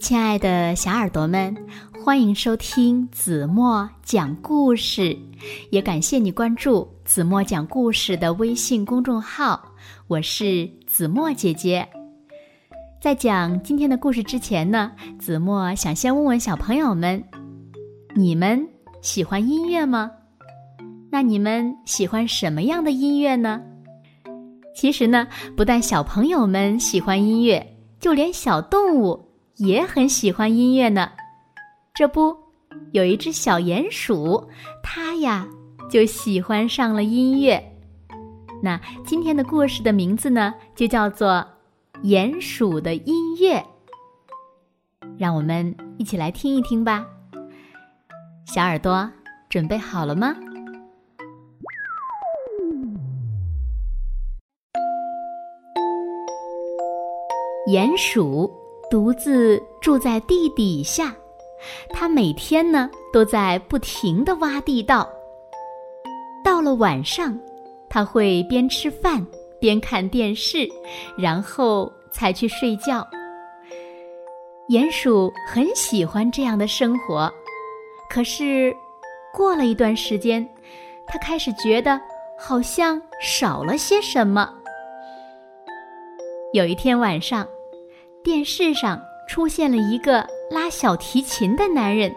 亲爱的小耳朵们，欢迎收听子墨讲故事，也感谢你关注子墨讲故事的微信公众号。我是子墨姐姐。在讲今天的故事之前呢，子墨想先问问小朋友们：你们喜欢音乐吗？那你们喜欢什么样的音乐呢？其实呢，不但小朋友们喜欢音乐，就连小动物。也很喜欢音乐呢，这不，有一只小鼹鼠，它呀就喜欢上了音乐。那今天的故事的名字呢，就叫做《鼹鼠的音乐》。让我们一起来听一听吧。小耳朵准备好了吗？鼹鼠。独自住在地底下，他每天呢都在不停的挖地道。到了晚上，他会边吃饭边看电视，然后才去睡觉。鼹鼠很喜欢这样的生活，可是过了一段时间，他开始觉得好像少了些什么。有一天晚上。电视上出现了一个拉小提琴的男人，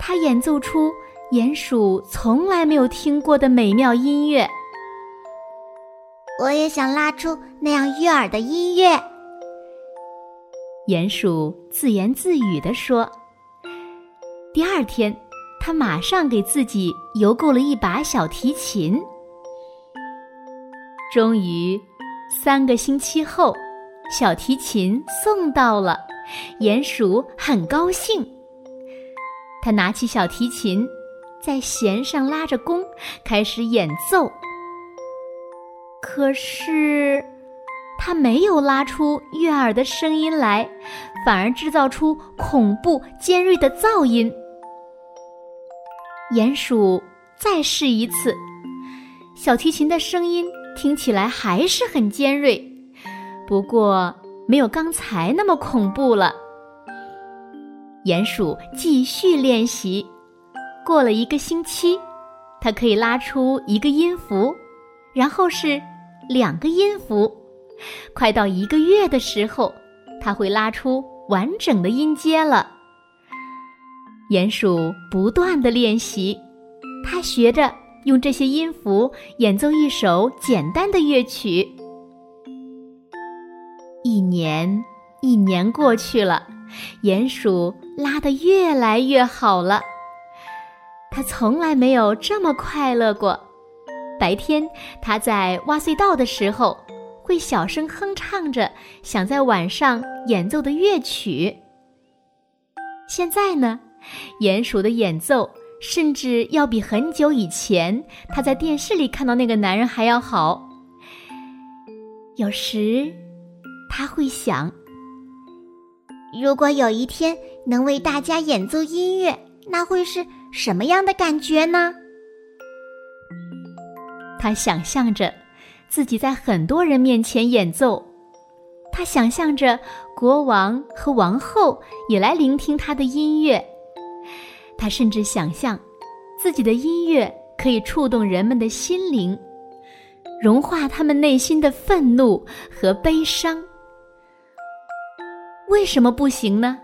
他演奏出鼹鼠从来没有听过的美妙音乐。我也想拉出那样悦耳的音乐。鼹鼠自言自语地说。第二天，他马上给自己邮购了一把小提琴。终于，三个星期后。小提琴送到了，鼹鼠很高兴。他拿起小提琴，在弦上拉着弓，开始演奏。可是，他没有拉出悦耳的声音来，反而制造出恐怖尖锐的噪音。鼹鼠再试一次，小提琴的声音听起来还是很尖锐。不过没有刚才那么恐怖了。鼹鼠继续练习，过了一个星期，它可以拉出一个音符，然后是两个音符，快到一个月的时候，它会拉出完整的音阶了。鼹鼠不断的练习，它学着用这些音符演奏一首简单的乐曲。年一年过去了，鼹鼠拉得越来越好了。它从来没有这么快乐过。白天，它在挖隧道的时候，会小声哼唱着想在晚上演奏的乐曲。现在呢，鼹鼠的演奏甚至要比很久以前他在电视里看到那个男人还要好。有时。他会想：如果有一天能为大家演奏音乐，那会是什么样的感觉呢？他想象着自己在很多人面前演奏，他想象着国王和王后也来聆听他的音乐，他甚至想象自己的音乐可以触动人们的心灵，融化他们内心的愤怒和悲伤。为什么不行呢？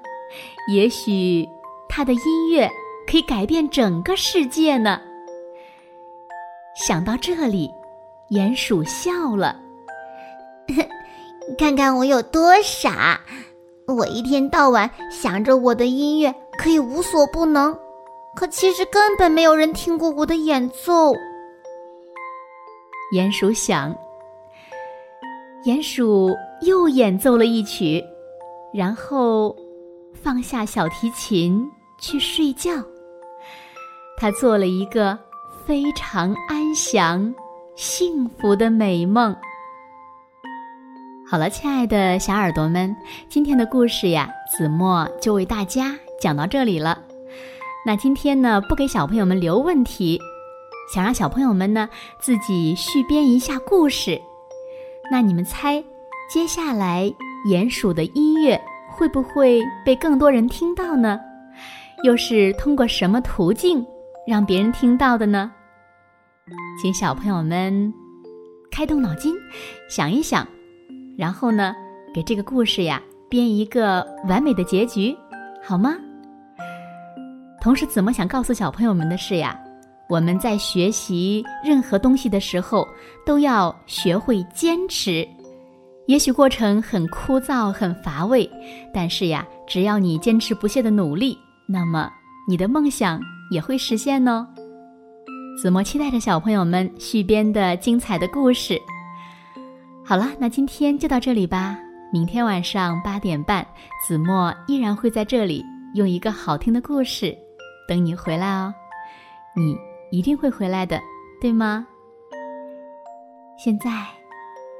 也许他的音乐可以改变整个世界呢。想到这里，鼹鼠笑了。看看我有多傻！我一天到晚想着我的音乐可以无所不能，可其实根本没有人听过我的演奏。鼹鼠想，鼹鼠又演奏了一曲。然后，放下小提琴去睡觉。他做了一个非常安详、幸福的美梦。好了，亲爱的小耳朵们，今天的故事呀，子墨就为大家讲到这里了。那今天呢，不给小朋友们留问题，想让小朋友们呢自己续编一下故事。那你们猜，接下来？鼹鼠的音乐会不会被更多人听到呢？又是通过什么途径让别人听到的呢？请小朋友们开动脑筋，想一想，然后呢，给这个故事呀编一个完美的结局，好吗？同时，子墨想告诉小朋友们的是呀，我们在学习任何东西的时候，都要学会坚持。也许过程很枯燥、很乏味，但是呀，只要你坚持不懈的努力，那么你的梦想也会实现哦。子墨期待着小朋友们续编的精彩的故事。好了，那今天就到这里吧。明天晚上八点半，子墨依然会在这里用一个好听的故事等你回来哦。你一定会回来的，对吗？现在。